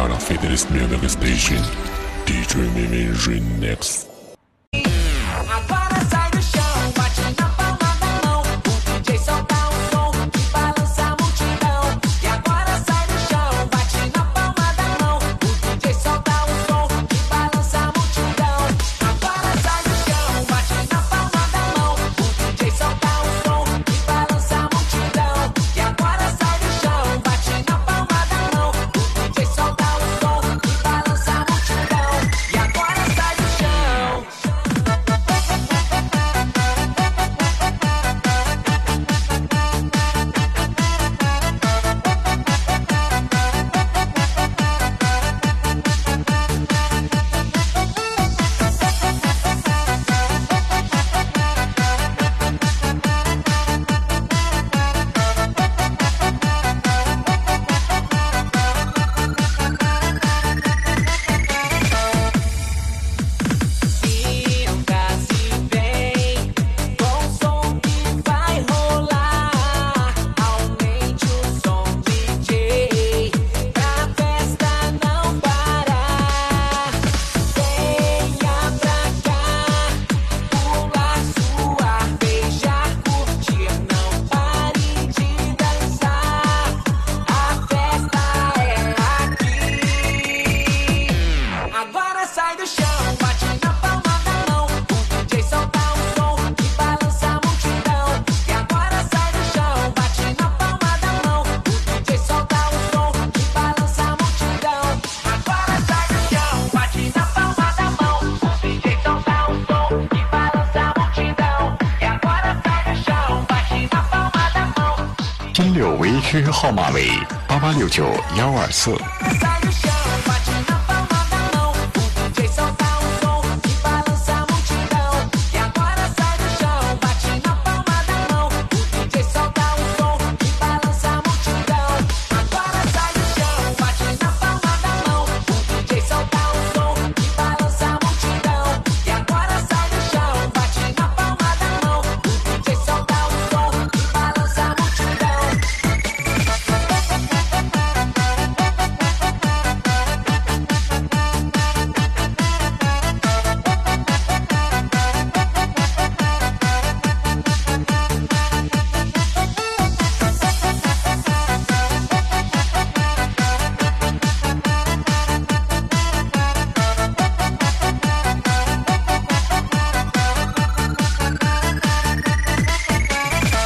Arafederist Music Station. DJ Mimi next. 真六 VQ 号码为八八六九幺二四。